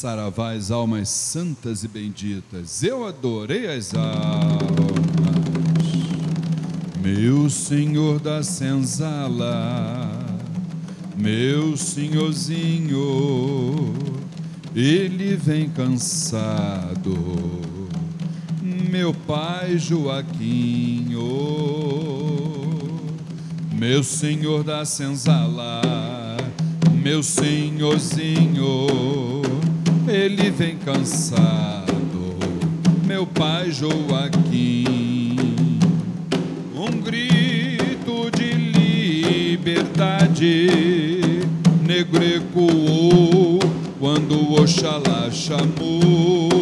Saravá as almas santas e benditas, eu adorei as almas. Meu Senhor da senzala, meu senhorzinho, ele vem cansado. Meu pai Joaquinho, meu senhor da senzala, meu senhorzinho, ele vem cansado. Meu pai Joaquim, um grito de liberdade, negro ecoou quando Oxalá chamou.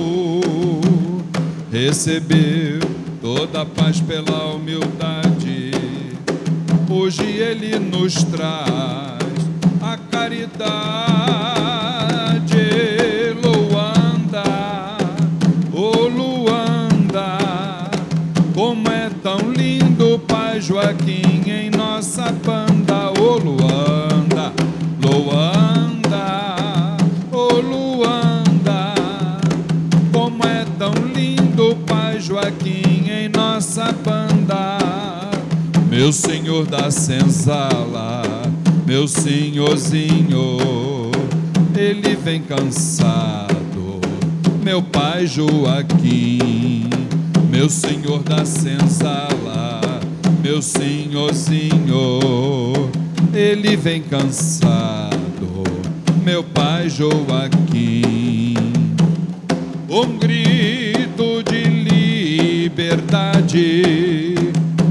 Recebeu toda a paz pela humildade. Hoje ele nos traz a caridade. Meu senhor da senzala, meu senhorzinho, ele vem cansado. Meu pai Joaquim, meu senhor da senzala, meu senhorzinho, ele vem cansado. Meu pai Joaquim, um grito de liberdade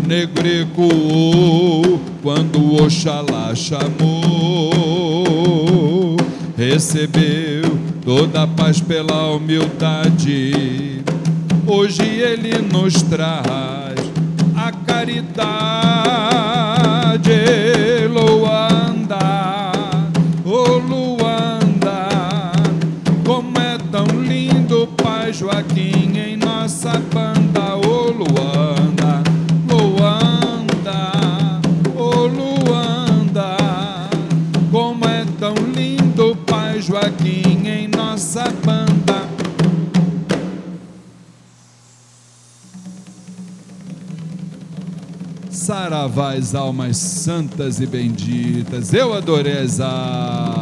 negro ecoou quando Oxalá chamou. Recebeu toda a paz pela humildade. Hoje ele nos traz a caridade. Luanda, ô Luanda, como é tão lindo Pai Joaquim Joaquim em nossa banda. Saravá as almas santas e benditas, eu adorei as almas.